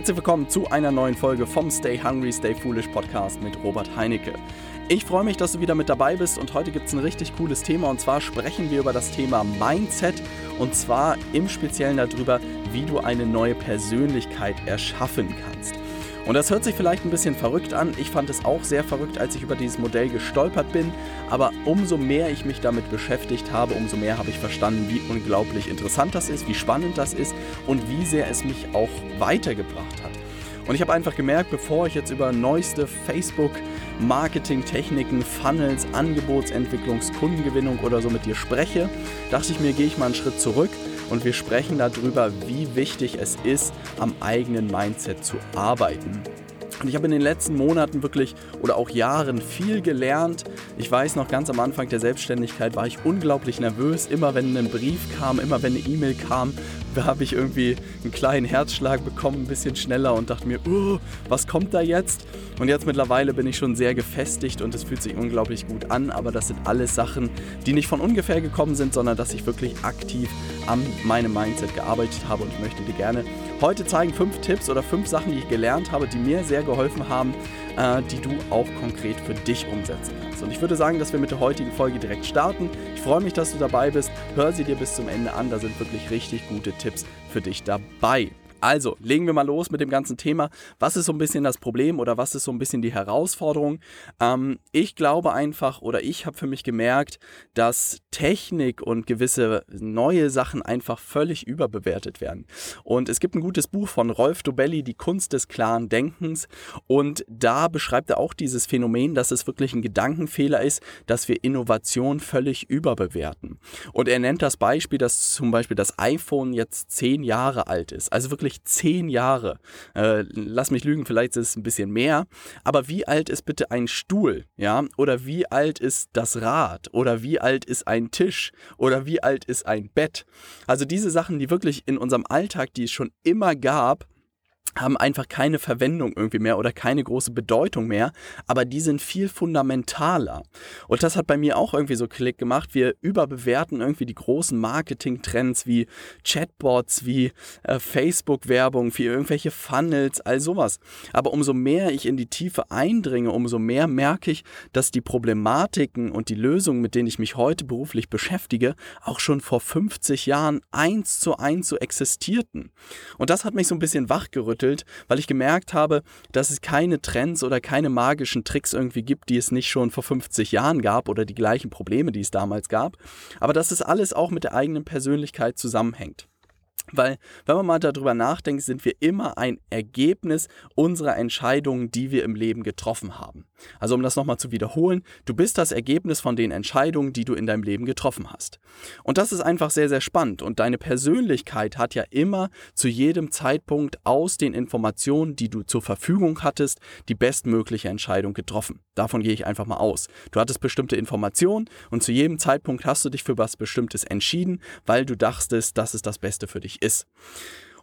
Herzlich willkommen zu einer neuen Folge vom Stay Hungry, Stay Foolish Podcast mit Robert Heinecke. Ich freue mich, dass du wieder mit dabei bist und heute gibt es ein richtig cooles Thema und zwar sprechen wir über das Thema Mindset und zwar im Speziellen darüber, wie du eine neue Persönlichkeit erschaffen kannst. Und das hört sich vielleicht ein bisschen verrückt an. Ich fand es auch sehr verrückt, als ich über dieses Modell gestolpert bin. Aber umso mehr ich mich damit beschäftigt habe, umso mehr habe ich verstanden, wie unglaublich interessant das ist, wie spannend das ist und wie sehr es mich auch weitergebracht hat. Und ich habe einfach gemerkt, bevor ich jetzt über neueste Facebook Marketing-Techniken, Funnels, Angebotsentwicklungs, Kundengewinnung oder so mit dir spreche, dachte ich mir, gehe ich mal einen Schritt zurück und wir sprechen darüber, wie wichtig es ist, am eigenen Mindset zu arbeiten. Und ich habe in den letzten Monaten wirklich oder auch Jahren viel gelernt. Ich weiß noch, ganz am Anfang der Selbstständigkeit war ich unglaublich nervös. Immer wenn ein Brief kam, immer wenn eine E-Mail kam, habe ich irgendwie einen kleinen Herzschlag bekommen, ein bisschen schneller und dachte mir, uh, was kommt da jetzt? Und jetzt mittlerweile bin ich schon sehr gefestigt und es fühlt sich unglaublich gut an. Aber das sind alles Sachen, die nicht von ungefähr gekommen sind, sondern dass ich wirklich aktiv an meinem Mindset gearbeitet habe. Und ich möchte dir gerne heute zeigen fünf Tipps oder fünf Sachen, die ich gelernt habe, die mir sehr geholfen haben, äh, die du auch konkret für dich umsetzen kannst. Und ich würde sagen, dass wir mit der heutigen Folge direkt starten. Ich freue mich, dass du dabei bist. Hör sie dir bis zum Ende an. Da sind wirklich richtig gute Tipps für dich dabei. Also, legen wir mal los mit dem ganzen Thema. Was ist so ein bisschen das Problem oder was ist so ein bisschen die Herausforderung? Ähm, ich glaube einfach oder ich habe für mich gemerkt, dass Technik und gewisse neue Sachen einfach völlig überbewertet werden. Und es gibt ein gutes Buch von Rolf Dobelli, Die Kunst des klaren Denkens. Und da beschreibt er auch dieses Phänomen, dass es wirklich ein Gedankenfehler ist, dass wir Innovation völlig überbewerten. Und er nennt das Beispiel, dass zum Beispiel das iPhone jetzt zehn Jahre alt ist. Also wirklich wirklich zehn Jahre. Äh, lass mich lügen, vielleicht ist es ein bisschen mehr. Aber wie alt ist bitte ein Stuhl? Ja? Oder wie alt ist das Rad? Oder wie alt ist ein Tisch? Oder wie alt ist ein Bett? Also diese Sachen, die wirklich in unserem Alltag, die es schon immer gab, haben einfach keine Verwendung irgendwie mehr oder keine große Bedeutung mehr, aber die sind viel fundamentaler. Und das hat bei mir auch irgendwie so Klick gemacht. Wir überbewerten irgendwie die großen Marketing-Trends wie Chatbots, wie äh, Facebook-Werbung, wie irgendwelche Funnels, all sowas. Aber umso mehr ich in die Tiefe eindringe, umso mehr merke ich, dass die Problematiken und die Lösungen, mit denen ich mich heute beruflich beschäftige, auch schon vor 50 Jahren eins zu eins so existierten. Und das hat mich so ein bisschen wachgerüttelt geschüttelt, weil ich gemerkt habe, dass es keine Trends oder keine magischen Tricks irgendwie gibt, die es nicht schon vor 50 Jahren gab oder die gleichen Probleme, die es damals gab, aber dass es alles auch mit der eigenen Persönlichkeit zusammenhängt. Weil, wenn man mal darüber nachdenkt, sind wir immer ein Ergebnis unserer Entscheidungen, die wir im Leben getroffen haben. Also, um das nochmal zu wiederholen, du bist das Ergebnis von den Entscheidungen, die du in deinem Leben getroffen hast. Und das ist einfach sehr, sehr spannend. Und deine Persönlichkeit hat ja immer zu jedem Zeitpunkt aus den Informationen, die du zur Verfügung hattest, die bestmögliche Entscheidung getroffen. Davon gehe ich einfach mal aus. Du hattest bestimmte Informationen und zu jedem Zeitpunkt hast du dich für was Bestimmtes entschieden, weil du dachtest, das ist das Beste für dich ist.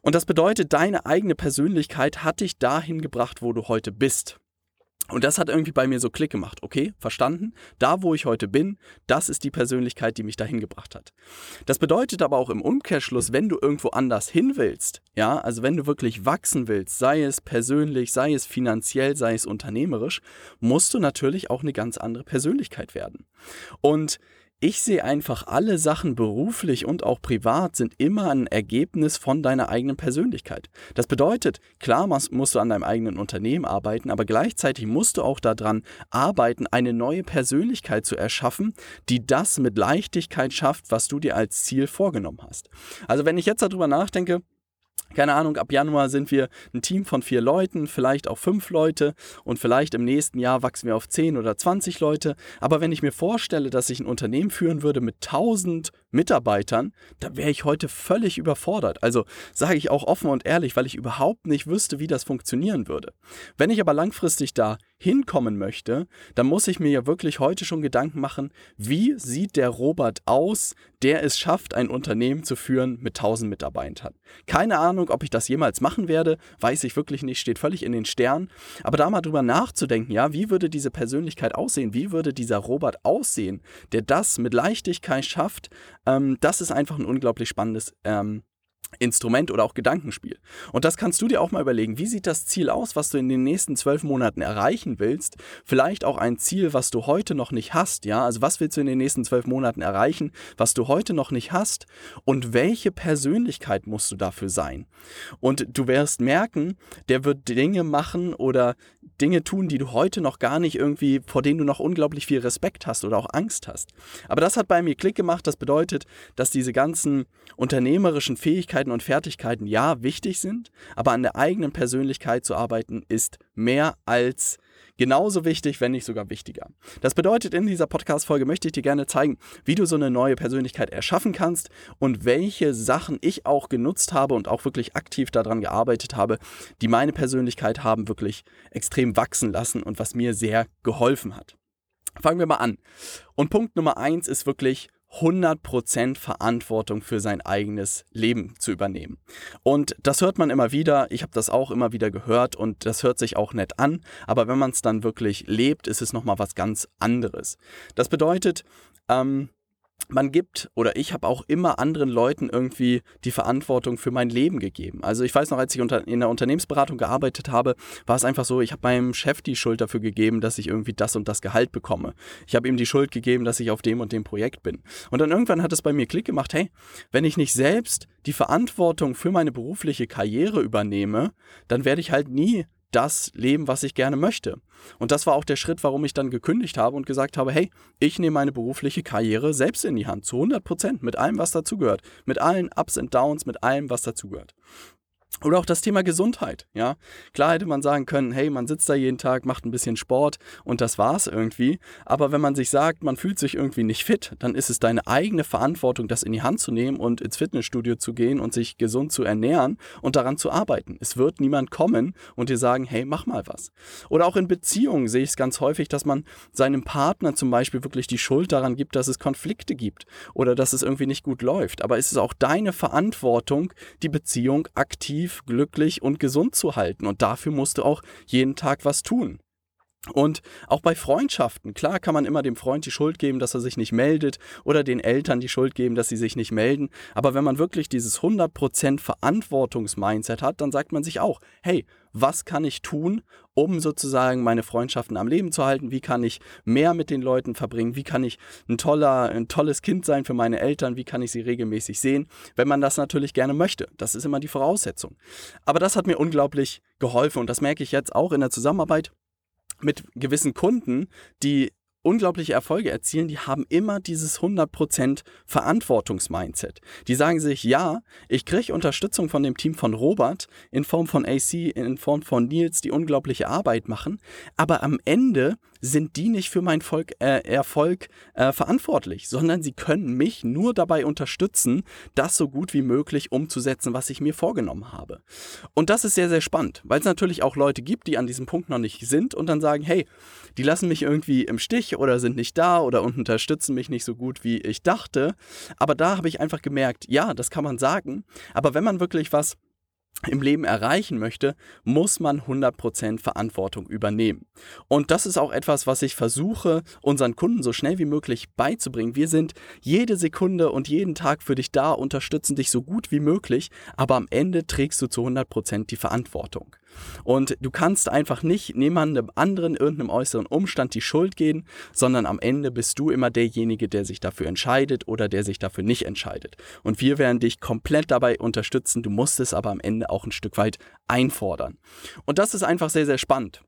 Und das bedeutet, deine eigene Persönlichkeit hat dich dahin gebracht, wo du heute bist. Und das hat irgendwie bei mir so Klick gemacht. Okay, verstanden. Da, wo ich heute bin, das ist die Persönlichkeit, die mich dahin gebracht hat. Das bedeutet aber auch im Umkehrschluss, wenn du irgendwo anders hin willst, ja, also wenn du wirklich wachsen willst, sei es persönlich, sei es finanziell, sei es unternehmerisch, musst du natürlich auch eine ganz andere Persönlichkeit werden. Und ich sehe einfach, alle Sachen beruflich und auch privat sind immer ein Ergebnis von deiner eigenen Persönlichkeit. Das bedeutet, klar musst du an deinem eigenen Unternehmen arbeiten, aber gleichzeitig musst du auch daran arbeiten, eine neue Persönlichkeit zu erschaffen, die das mit Leichtigkeit schafft, was du dir als Ziel vorgenommen hast. Also wenn ich jetzt darüber nachdenke, keine Ahnung, ab Januar sind wir ein Team von vier Leuten, vielleicht auch fünf Leute und vielleicht im nächsten Jahr wachsen wir auf zehn oder zwanzig Leute. Aber wenn ich mir vorstelle, dass ich ein Unternehmen führen würde mit tausend Mitarbeitern, dann wäre ich heute völlig überfordert. Also sage ich auch offen und ehrlich, weil ich überhaupt nicht wüsste, wie das funktionieren würde. Wenn ich aber langfristig da hinkommen möchte, dann muss ich mir ja wirklich heute schon Gedanken machen, wie sieht der Robert aus, der es schafft, ein Unternehmen zu führen mit 1000 Mitarbeitern. Keine Ahnung, ob ich das jemals machen werde, weiß ich wirklich nicht, steht völlig in den Sternen. Aber da mal drüber nachzudenken, ja, wie würde diese Persönlichkeit aussehen, wie würde dieser Robert aussehen, der das mit Leichtigkeit schafft, ähm, das ist einfach ein unglaublich spannendes ähm, Instrument oder auch Gedankenspiel. Und das kannst du dir auch mal überlegen. Wie sieht das Ziel aus, was du in den nächsten zwölf Monaten erreichen willst? Vielleicht auch ein Ziel, was du heute noch nicht hast. Ja, also was willst du in den nächsten zwölf Monaten erreichen, was du heute noch nicht hast? Und welche Persönlichkeit musst du dafür sein? Und du wirst merken, der wird Dinge machen oder Dinge tun, die du heute noch gar nicht irgendwie, vor denen du noch unglaublich viel Respekt hast oder auch Angst hast. Aber das hat bei mir Klick gemacht. Das bedeutet, dass diese ganzen unternehmerischen Fähigkeiten und Fertigkeiten ja wichtig sind, aber an der eigenen Persönlichkeit zu arbeiten ist mehr als genauso wichtig, wenn nicht sogar wichtiger. Das bedeutet, in dieser Podcast-Folge möchte ich dir gerne zeigen, wie du so eine neue Persönlichkeit erschaffen kannst und welche Sachen ich auch genutzt habe und auch wirklich aktiv daran gearbeitet habe, die meine Persönlichkeit haben wirklich extrem wachsen lassen und was mir sehr geholfen hat. Fangen wir mal an. Und Punkt Nummer eins ist wirklich 100% Verantwortung für sein eigenes Leben zu übernehmen. Und das hört man immer wieder, ich habe das auch immer wieder gehört und das hört sich auch nett an, aber wenn man es dann wirklich lebt, ist es nochmal was ganz anderes. Das bedeutet, ähm, man gibt oder ich habe auch immer anderen Leuten irgendwie die Verantwortung für mein Leben gegeben. Also ich weiß noch, als ich unter, in der Unternehmensberatung gearbeitet habe, war es einfach so, ich habe meinem Chef die Schuld dafür gegeben, dass ich irgendwie das und das Gehalt bekomme. Ich habe ihm die Schuld gegeben, dass ich auf dem und dem Projekt bin. Und dann irgendwann hat es bei mir Klick gemacht, hey, wenn ich nicht selbst die Verantwortung für meine berufliche Karriere übernehme, dann werde ich halt nie das leben, was ich gerne möchte. Und das war auch der Schritt, warum ich dann gekündigt habe und gesagt habe, hey, ich nehme meine berufliche Karriere selbst in die Hand, zu 100 Prozent, mit allem, was dazugehört, mit allen Ups und Downs, mit allem, was dazugehört. Oder auch das Thema Gesundheit, ja. Klar hätte man sagen können, hey, man sitzt da jeden Tag, macht ein bisschen Sport und das war's irgendwie. Aber wenn man sich sagt, man fühlt sich irgendwie nicht fit, dann ist es deine eigene Verantwortung, das in die Hand zu nehmen und ins Fitnessstudio zu gehen und sich gesund zu ernähren und daran zu arbeiten. Es wird niemand kommen und dir sagen, hey, mach mal was. Oder auch in Beziehungen sehe ich es ganz häufig, dass man seinem Partner zum Beispiel wirklich die Schuld daran gibt, dass es Konflikte gibt oder dass es irgendwie nicht gut läuft. Aber es ist auch deine Verantwortung, die Beziehung aktiv aktiv, glücklich und gesund zu halten. Und dafür musst du auch jeden Tag was tun. Und auch bei Freundschaften, klar kann man immer dem Freund die Schuld geben, dass er sich nicht meldet oder den Eltern die Schuld geben, dass sie sich nicht melden. Aber wenn man wirklich dieses 100% Verantwortungsmindset hat, dann sagt man sich auch, hey, was kann ich tun, um sozusagen meine Freundschaften am Leben zu halten? Wie kann ich mehr mit den Leuten verbringen? Wie kann ich ein, toller, ein tolles Kind sein für meine Eltern? Wie kann ich sie regelmäßig sehen? Wenn man das natürlich gerne möchte. Das ist immer die Voraussetzung. Aber das hat mir unglaublich geholfen und das merke ich jetzt auch in der Zusammenarbeit mit gewissen Kunden, die unglaubliche Erfolge erzielen, die haben immer dieses 100% Verantwortungsmindset. Die sagen sich, ja, ich kriege Unterstützung von dem Team von Robert in Form von AC, in Form von Nils, die unglaubliche Arbeit machen, aber am Ende sind die nicht für meinen Volk, äh, Erfolg äh, verantwortlich, sondern sie können mich nur dabei unterstützen, das so gut wie möglich umzusetzen, was ich mir vorgenommen habe. Und das ist sehr, sehr spannend, weil es natürlich auch Leute gibt, die an diesem Punkt noch nicht sind und dann sagen, hey, die lassen mich irgendwie im Stich oder sind nicht da oder unterstützen mich nicht so gut, wie ich dachte. Aber da habe ich einfach gemerkt, ja, das kann man sagen. Aber wenn man wirklich was im Leben erreichen möchte, muss man 100% Verantwortung übernehmen. Und das ist auch etwas, was ich versuche, unseren Kunden so schnell wie möglich beizubringen. Wir sind jede Sekunde und jeden Tag für dich da, unterstützen dich so gut wie möglich, aber am Ende trägst du zu 100% die Verantwortung. Und du kannst einfach nicht niemandem anderen, irgendeinem äußeren Umstand die Schuld geben, sondern am Ende bist du immer derjenige, der sich dafür entscheidet oder der sich dafür nicht entscheidet. Und wir werden dich komplett dabei unterstützen, du musst es aber am Ende auch ein Stück weit einfordern. Und das ist einfach sehr, sehr spannend.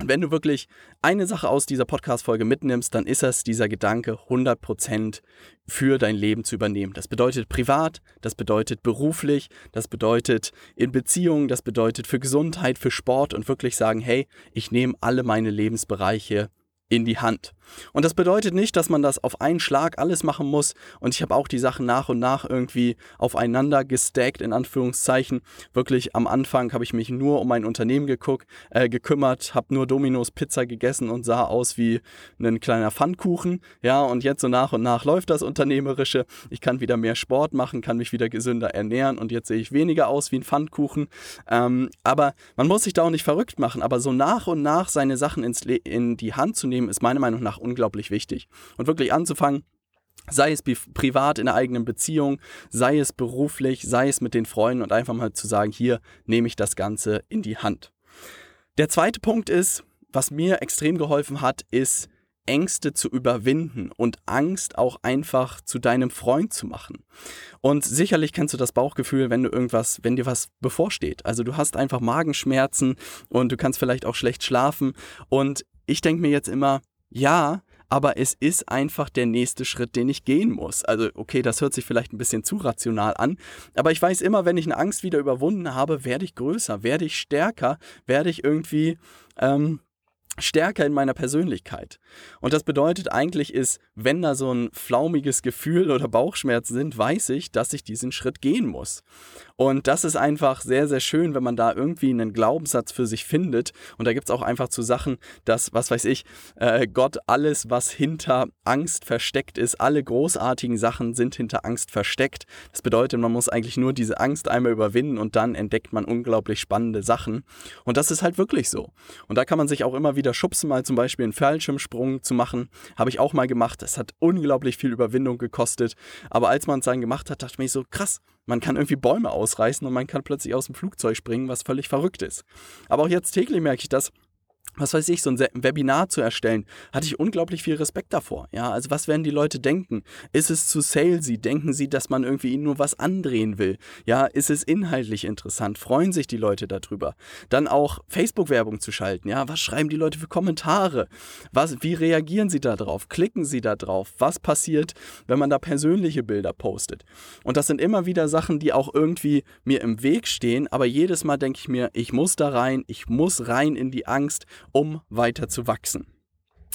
Und wenn du wirklich eine Sache aus dieser Podcast-Folge mitnimmst, dann ist es dieser Gedanke, 100% für dein Leben zu übernehmen. Das bedeutet privat, das bedeutet beruflich, das bedeutet in Beziehungen, das bedeutet für Gesundheit, für Sport und wirklich sagen, hey, ich nehme alle meine Lebensbereiche in die Hand. Und das bedeutet nicht, dass man das auf einen Schlag alles machen muss. Und ich habe auch die Sachen nach und nach irgendwie aufeinander gestackt, in Anführungszeichen. Wirklich am Anfang habe ich mich nur um mein Unternehmen geguckt, äh, gekümmert, habe nur Domino's Pizza gegessen und sah aus wie ein kleiner Pfannkuchen. Ja, und jetzt so nach und nach läuft das Unternehmerische. Ich kann wieder mehr Sport machen, kann mich wieder gesünder ernähren und jetzt sehe ich weniger aus wie ein Pfannkuchen. Ähm, aber man muss sich da auch nicht verrückt machen. Aber so nach und nach seine Sachen ins in die Hand zu nehmen, ist meiner Meinung nach unglaublich wichtig. Und wirklich anzufangen, Sei es privat in der eigenen Beziehung, sei es beruflich, sei es mit den Freunden und einfach mal zu sagen, hier nehme ich das Ganze in die Hand. Der zweite Punkt ist, was mir extrem geholfen hat, ist Ängste zu überwinden und Angst auch einfach zu deinem Freund zu machen. Und sicherlich kennst du das Bauchgefühl, wenn du irgendwas, wenn dir was bevorsteht. Also du hast einfach Magenschmerzen und du kannst vielleicht auch schlecht schlafen. Und ich denke mir jetzt immer, ja, aber es ist einfach der nächste Schritt, den ich gehen muss. Also, okay, das hört sich vielleicht ein bisschen zu rational an, aber ich weiß immer, wenn ich eine Angst wieder überwunden habe, werde ich größer, werde ich stärker, werde ich irgendwie ähm, stärker in meiner Persönlichkeit. Und das bedeutet eigentlich ist, wenn da so ein flaumiges Gefühl oder Bauchschmerzen sind, weiß ich, dass ich diesen Schritt gehen muss. Und das ist einfach sehr, sehr schön, wenn man da irgendwie einen Glaubenssatz für sich findet. Und da gibt es auch einfach zu Sachen, dass, was weiß ich, äh, Gott alles, was hinter Angst versteckt ist, alle großartigen Sachen sind hinter Angst versteckt. Das bedeutet, man muss eigentlich nur diese Angst einmal überwinden und dann entdeckt man unglaublich spannende Sachen. Und das ist halt wirklich so. Und da kann man sich auch immer wieder schubsen, mal zum Beispiel einen Fallschirmsprung zu machen. Habe ich auch mal gemacht. Es hat unglaublich viel Überwindung gekostet. Aber als man es dann gemacht hat, dachte ich mir so, krass, man kann irgendwie Bäume ausreißen und man kann plötzlich aus dem Flugzeug springen, was völlig verrückt ist. Aber auch jetzt täglich merke ich das, was weiß ich, so ein Webinar zu erstellen, hatte ich unglaublich viel Respekt davor. Ja, also was werden die Leute denken? Ist es zu salesy? Denken sie, dass man irgendwie ihnen nur was andrehen will? Ja, ist es inhaltlich interessant? Freuen sich die Leute darüber? Dann auch Facebook-Werbung zu schalten. Ja, was schreiben die Leute für Kommentare? Was, wie reagieren sie da drauf? Klicken sie da drauf? Was passiert, wenn man da persönliche Bilder postet? Und das sind immer wieder Sachen, die auch irgendwie mir im Weg stehen, aber jedes Mal denke ich mir, ich muss da rein, ich muss rein in die Angst um weiter zu wachsen.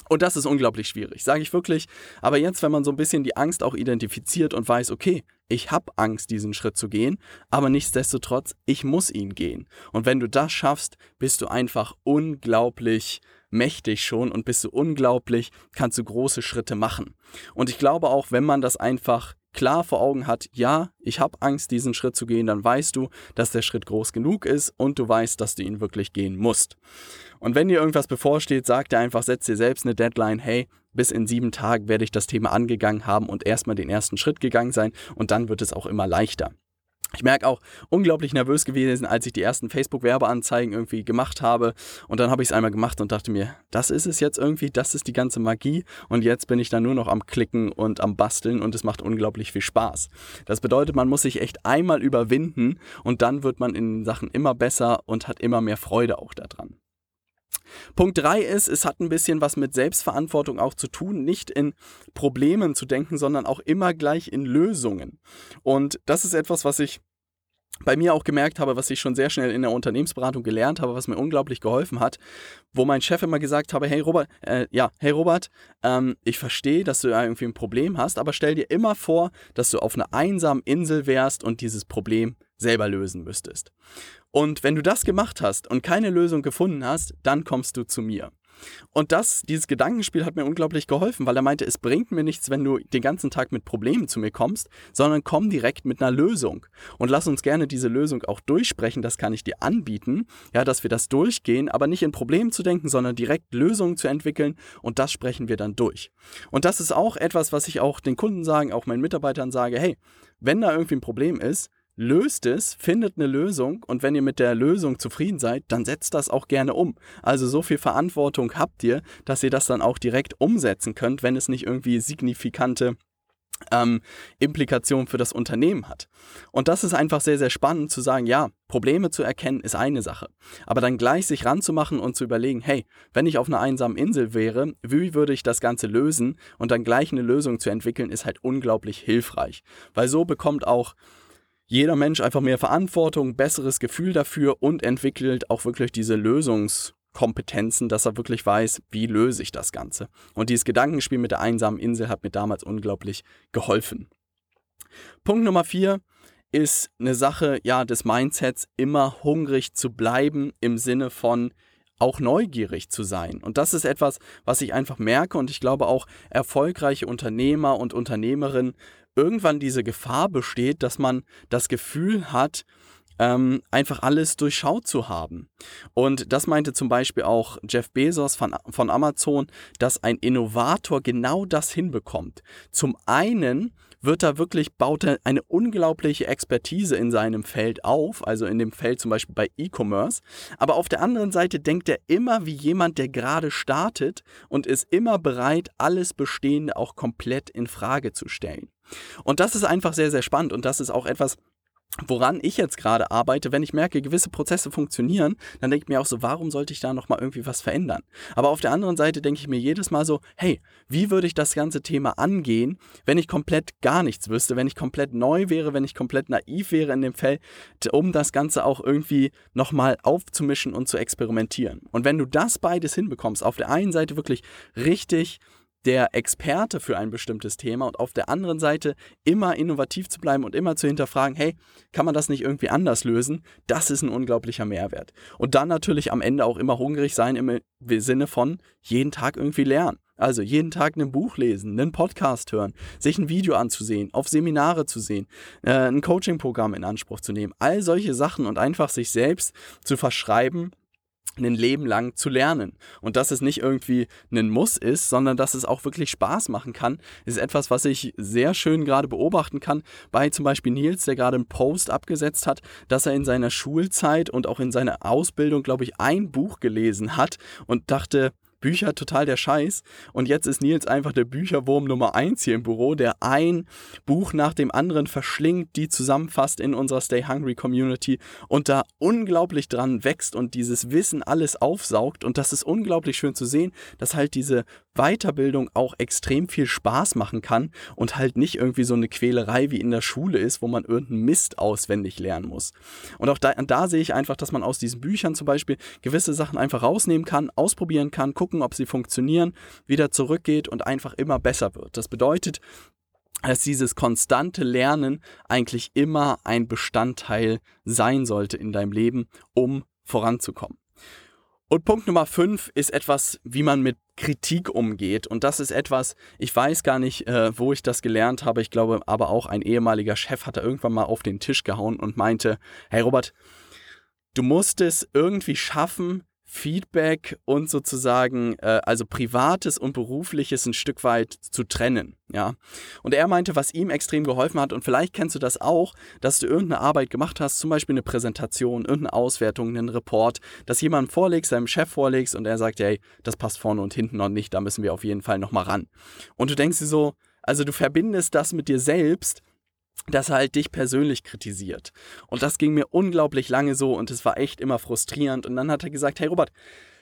Und das ist unglaublich schwierig, sage ich wirklich. Aber jetzt, wenn man so ein bisschen die Angst auch identifiziert und weiß, okay, ich habe Angst, diesen Schritt zu gehen, aber nichtsdestotrotz, ich muss ihn gehen. Und wenn du das schaffst, bist du einfach unglaublich mächtig schon und bist du unglaublich, kannst du große Schritte machen. Und ich glaube auch, wenn man das einfach klar vor Augen hat, ja, ich habe Angst, diesen Schritt zu gehen, dann weißt du, dass der Schritt groß genug ist und du weißt, dass du ihn wirklich gehen musst. Und wenn dir irgendwas bevorsteht, sag dir einfach, setz dir selbst eine Deadline, hey, bis in sieben Tagen werde ich das Thema angegangen haben und erstmal den ersten Schritt gegangen sein und dann wird es auch immer leichter. Ich merke auch, unglaublich nervös gewesen, als ich die ersten Facebook-Werbeanzeigen irgendwie gemacht habe. Und dann habe ich es einmal gemacht und dachte mir, das ist es jetzt irgendwie, das ist die ganze Magie. Und jetzt bin ich dann nur noch am Klicken und am Basteln und es macht unglaublich viel Spaß. Das bedeutet, man muss sich echt einmal überwinden und dann wird man in Sachen immer besser und hat immer mehr Freude auch daran. Punkt 3 ist, es hat ein bisschen was mit Selbstverantwortung auch zu tun, nicht in Problemen zu denken, sondern auch immer gleich in Lösungen. Und das ist etwas, was ich bei mir auch gemerkt habe, was ich schon sehr schnell in der Unternehmensberatung gelernt habe, was mir unglaublich geholfen hat, wo mein Chef immer gesagt habe, hey Robert, äh, ja, hey Robert, ähm, ich verstehe, dass du irgendwie ein Problem hast, aber stell dir immer vor, dass du auf einer einsamen Insel wärst und dieses Problem selber lösen müsstest. Und wenn du das gemacht hast und keine Lösung gefunden hast, dann kommst du zu mir. Und das, dieses Gedankenspiel hat mir unglaublich geholfen, weil er meinte, es bringt mir nichts, wenn du den ganzen Tag mit Problemen zu mir kommst, sondern komm direkt mit einer Lösung. Und lass uns gerne diese Lösung auch durchsprechen, das kann ich dir anbieten, ja, dass wir das durchgehen, aber nicht in Problemen zu denken, sondern direkt Lösungen zu entwickeln und das sprechen wir dann durch. Und das ist auch etwas, was ich auch den Kunden sagen, auch meinen Mitarbeitern sage, hey, wenn da irgendwie ein Problem ist, löst es, findet eine Lösung und wenn ihr mit der Lösung zufrieden seid, dann setzt das auch gerne um. Also so viel Verantwortung habt ihr, dass ihr das dann auch direkt umsetzen könnt, wenn es nicht irgendwie signifikante ähm, Implikationen für das Unternehmen hat. Und das ist einfach sehr, sehr spannend zu sagen, ja, Probleme zu erkennen ist eine Sache, aber dann gleich sich ranzumachen und zu überlegen, hey, wenn ich auf einer einsamen Insel wäre, wie würde ich das Ganze lösen und dann gleich eine Lösung zu entwickeln, ist halt unglaublich hilfreich, weil so bekommt auch jeder Mensch einfach mehr Verantwortung, besseres Gefühl dafür und entwickelt auch wirklich diese Lösungskompetenzen, dass er wirklich weiß, wie löse ich das Ganze. Und dieses Gedankenspiel mit der einsamen Insel hat mir damals unglaublich geholfen. Punkt Nummer vier ist eine Sache ja des Mindsets, immer hungrig zu bleiben im Sinne von auch neugierig zu sein. Und das ist etwas, was ich einfach merke und ich glaube auch erfolgreiche Unternehmer und Unternehmerinnen irgendwann diese Gefahr besteht, dass man das Gefühl hat, ähm, einfach alles durchschaut zu haben. Und das meinte zum Beispiel auch Jeff Bezos von, von Amazon, dass ein Innovator genau das hinbekommt. Zum einen wird er wirklich, baut er eine unglaubliche Expertise in seinem Feld auf, also in dem Feld zum Beispiel bei E-Commerce. Aber auf der anderen Seite denkt er immer wie jemand, der gerade startet und ist immer bereit, alles Bestehende auch komplett in Frage zu stellen. Und das ist einfach sehr, sehr spannend und das ist auch etwas, woran ich jetzt gerade arbeite, wenn ich merke, gewisse Prozesse funktionieren, dann denke ich mir auch so, warum sollte ich da nochmal irgendwie was verändern? Aber auf der anderen Seite denke ich mir jedes Mal so, hey, wie würde ich das ganze Thema angehen, wenn ich komplett gar nichts wüsste, wenn ich komplett neu wäre, wenn ich komplett naiv wäre in dem Feld, um das Ganze auch irgendwie nochmal aufzumischen und zu experimentieren. Und wenn du das beides hinbekommst, auf der einen Seite wirklich richtig der Experte für ein bestimmtes Thema und auf der anderen Seite immer innovativ zu bleiben und immer zu hinterfragen, hey, kann man das nicht irgendwie anders lösen? Das ist ein unglaublicher Mehrwert. Und dann natürlich am Ende auch immer hungrig sein im Sinne von jeden Tag irgendwie lernen. Also jeden Tag ein Buch lesen, einen Podcast hören, sich ein Video anzusehen, auf Seminare zu sehen, äh, ein Coaching-Programm in Anspruch zu nehmen. All solche Sachen und einfach sich selbst zu verschreiben, ein Leben lang zu lernen. Und dass es nicht irgendwie ein Muss ist, sondern dass es auch wirklich Spaß machen kann, ist etwas, was ich sehr schön gerade beobachten kann bei zum Beispiel Nils, der gerade einen Post abgesetzt hat, dass er in seiner Schulzeit und auch in seiner Ausbildung, glaube ich, ein Buch gelesen hat und dachte, Bücher total der Scheiß. Und jetzt ist Nils einfach der Bücherwurm Nummer 1 hier im Büro, der ein Buch nach dem anderen verschlingt, die zusammenfasst in unserer Stay Hungry Community und da unglaublich dran wächst und dieses Wissen alles aufsaugt. Und das ist unglaublich schön zu sehen, dass halt diese Weiterbildung auch extrem viel Spaß machen kann und halt nicht irgendwie so eine Quälerei wie in der Schule ist, wo man irgendeinen Mist auswendig lernen muss. Und auch da, da sehe ich einfach, dass man aus diesen Büchern zum Beispiel gewisse Sachen einfach rausnehmen kann, ausprobieren kann, gucken, gucken, ob sie funktionieren, wieder zurückgeht und einfach immer besser wird. Das bedeutet, dass dieses konstante Lernen eigentlich immer ein Bestandteil sein sollte in deinem Leben, um voranzukommen. Und Punkt Nummer 5 ist etwas, wie man mit Kritik umgeht. Und das ist etwas, ich weiß gar nicht, äh, wo ich das gelernt habe. Ich glaube aber auch ein ehemaliger Chef hat da irgendwann mal auf den Tisch gehauen und meinte, hey Robert, du musst es irgendwie schaffen, Feedback und sozusagen, äh, also privates und berufliches ein Stück weit zu trennen. Ja. Und er meinte, was ihm extrem geholfen hat, und vielleicht kennst du das auch, dass du irgendeine Arbeit gemacht hast, zum Beispiel eine Präsentation, irgendeine Auswertung, einen Report, dass jemand vorlegst, seinem Chef vorlegst und er sagt, hey, das passt vorne und hinten noch nicht, da müssen wir auf jeden Fall nochmal ran. Und du denkst dir so, also du verbindest das mit dir selbst dass er halt dich persönlich kritisiert. Und das ging mir unglaublich lange so und es war echt immer frustrierend. Und dann hat er gesagt, hey Robert,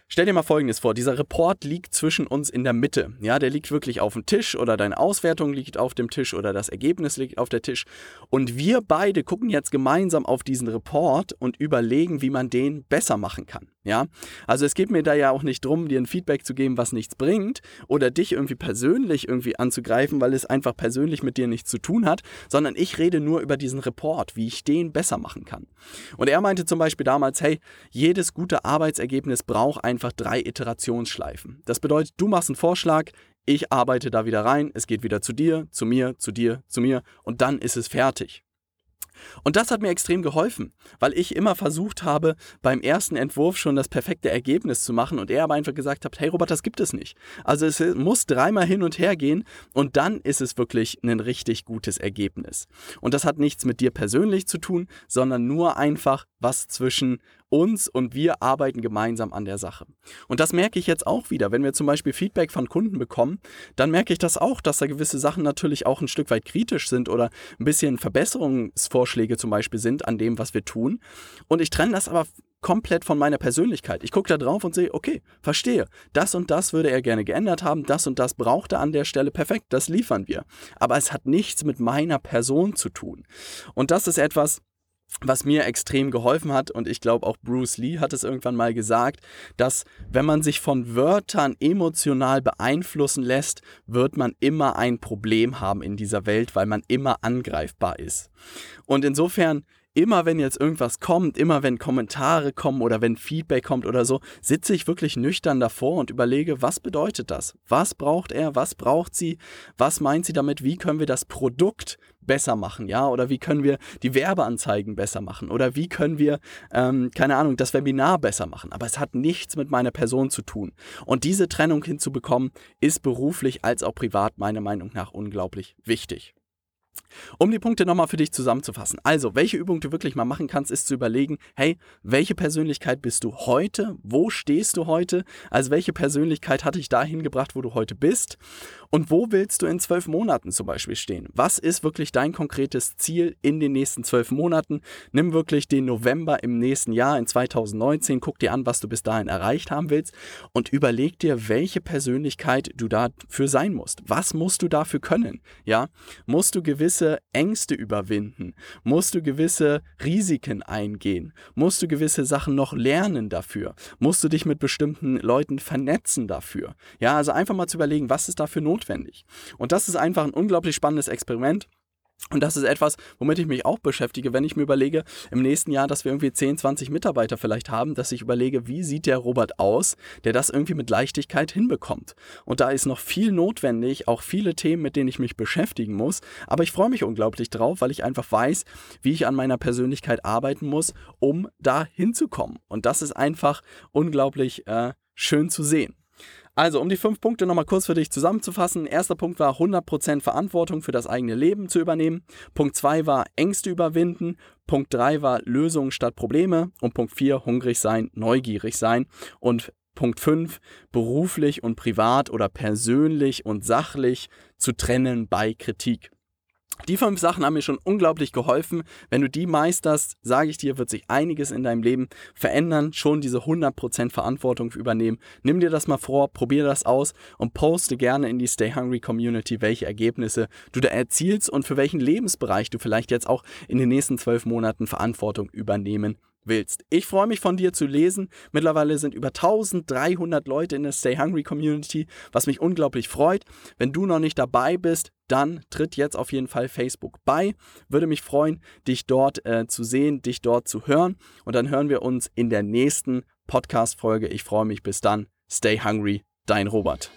Stell dir mal Folgendes vor, dieser Report liegt zwischen uns in der Mitte. Ja, der liegt wirklich auf dem Tisch oder deine Auswertung liegt auf dem Tisch oder das Ergebnis liegt auf der Tisch. Und wir beide gucken jetzt gemeinsam auf diesen Report und überlegen, wie man den besser machen kann. Ja, also es geht mir da ja auch nicht drum, dir ein Feedback zu geben, was nichts bringt oder dich irgendwie persönlich irgendwie anzugreifen, weil es einfach persönlich mit dir nichts zu tun hat, sondern ich rede nur über diesen Report, wie ich den besser machen kann. Und er meinte zum Beispiel damals, hey, jedes gute Arbeitsergebnis braucht einfach drei Iterationsschleifen. Das bedeutet, du machst einen Vorschlag, ich arbeite da wieder rein, es geht wieder zu dir, zu mir, zu dir, zu mir und dann ist es fertig. Und das hat mir extrem geholfen, weil ich immer versucht habe, beim ersten Entwurf schon das perfekte Ergebnis zu machen und er aber einfach gesagt hat, hey Robert, das gibt es nicht. Also es muss dreimal hin und her gehen und dann ist es wirklich ein richtig gutes Ergebnis. Und das hat nichts mit dir persönlich zu tun, sondern nur einfach was zwischen uns und wir arbeiten gemeinsam an der Sache. Und das merke ich jetzt auch wieder. Wenn wir zum Beispiel Feedback von Kunden bekommen, dann merke ich das auch, dass da gewisse Sachen natürlich auch ein Stück weit kritisch sind oder ein bisschen Verbesserungsvorschläge zum Beispiel sind an dem, was wir tun. Und ich trenne das aber komplett von meiner Persönlichkeit. Ich gucke da drauf und sehe, okay, verstehe, das und das würde er gerne geändert haben, das und das braucht er an der Stelle, perfekt, das liefern wir. Aber es hat nichts mit meiner Person zu tun. Und das ist etwas, was mir extrem geholfen hat, und ich glaube auch Bruce Lee hat es irgendwann mal gesagt, dass wenn man sich von Wörtern emotional beeinflussen lässt, wird man immer ein Problem haben in dieser Welt, weil man immer angreifbar ist. Und insofern immer wenn jetzt irgendwas kommt, immer wenn Kommentare kommen oder wenn Feedback kommt oder so, sitze ich wirklich nüchtern davor und überlege, was bedeutet das? Was braucht er? Was braucht sie? Was meint sie damit? Wie können wir das Produkt besser machen, ja? Oder wie können wir die Werbeanzeigen besser machen? Oder wie können wir, ähm, keine Ahnung, das Webinar besser machen? Aber es hat nichts mit meiner Person zu tun. Und diese Trennung hinzubekommen, ist beruflich als auch privat meiner Meinung nach unglaublich wichtig. Um die Punkte nochmal für dich zusammenzufassen. Also, welche Übung du wirklich mal machen kannst, ist zu überlegen, hey, welche Persönlichkeit bist du heute? Wo stehst du heute? Also, welche Persönlichkeit hat dich dahin gebracht, wo du heute bist? Und wo willst du in zwölf Monaten zum Beispiel stehen? Was ist wirklich dein konkretes Ziel in den nächsten zwölf Monaten? Nimm wirklich den November im nächsten Jahr, in 2019, guck dir an, was du bis dahin erreicht haben willst und überleg dir, welche Persönlichkeit du dafür sein musst. Was musst du dafür können? Ja, musst du gewisse gewisse Ängste überwinden? Musst du gewisse Risiken eingehen? Musst du gewisse Sachen noch lernen dafür? Musst du dich mit bestimmten Leuten vernetzen dafür? Ja, also einfach mal zu überlegen, was ist dafür notwendig? Und das ist einfach ein unglaublich spannendes Experiment. Und das ist etwas, womit ich mich auch beschäftige, wenn ich mir überlege, im nächsten Jahr, dass wir irgendwie 10, 20 Mitarbeiter vielleicht haben, dass ich überlege, wie sieht der Robert aus, der das irgendwie mit Leichtigkeit hinbekommt. Und da ist noch viel notwendig, auch viele Themen, mit denen ich mich beschäftigen muss. Aber ich freue mich unglaublich drauf, weil ich einfach weiß, wie ich an meiner Persönlichkeit arbeiten muss, um da hinzukommen. Und das ist einfach unglaublich äh, schön zu sehen. Also, um die fünf Punkte nochmal kurz für dich zusammenzufassen. Erster Punkt war 100% Verantwortung für das eigene Leben zu übernehmen. Punkt 2 war Ängste überwinden. Punkt 3 war Lösungen statt Probleme. Und Punkt 4 hungrig sein, neugierig sein. Und Punkt 5 beruflich und privat oder persönlich und sachlich zu trennen bei Kritik. Die fünf Sachen haben mir schon unglaublich geholfen. Wenn du die meisterst, sage ich dir, wird sich einiges in deinem Leben verändern. Schon diese 100% Verantwortung übernehmen. Nimm dir das mal vor, probier das aus und poste gerne in die Stay Hungry Community, welche Ergebnisse du da erzielst und für welchen Lebensbereich du vielleicht jetzt auch in den nächsten zwölf Monaten Verantwortung übernehmen willst. Ich freue mich von dir zu lesen. Mittlerweile sind über 1300 Leute in der Stay Hungry Community, was mich unglaublich freut. Wenn du noch nicht dabei bist, dann tritt jetzt auf jeden Fall Facebook bei. Würde mich freuen, dich dort äh, zu sehen, dich dort zu hören. Und dann hören wir uns in der nächsten Podcast-Folge. Ich freue mich bis dann. Stay hungry, dein Robert.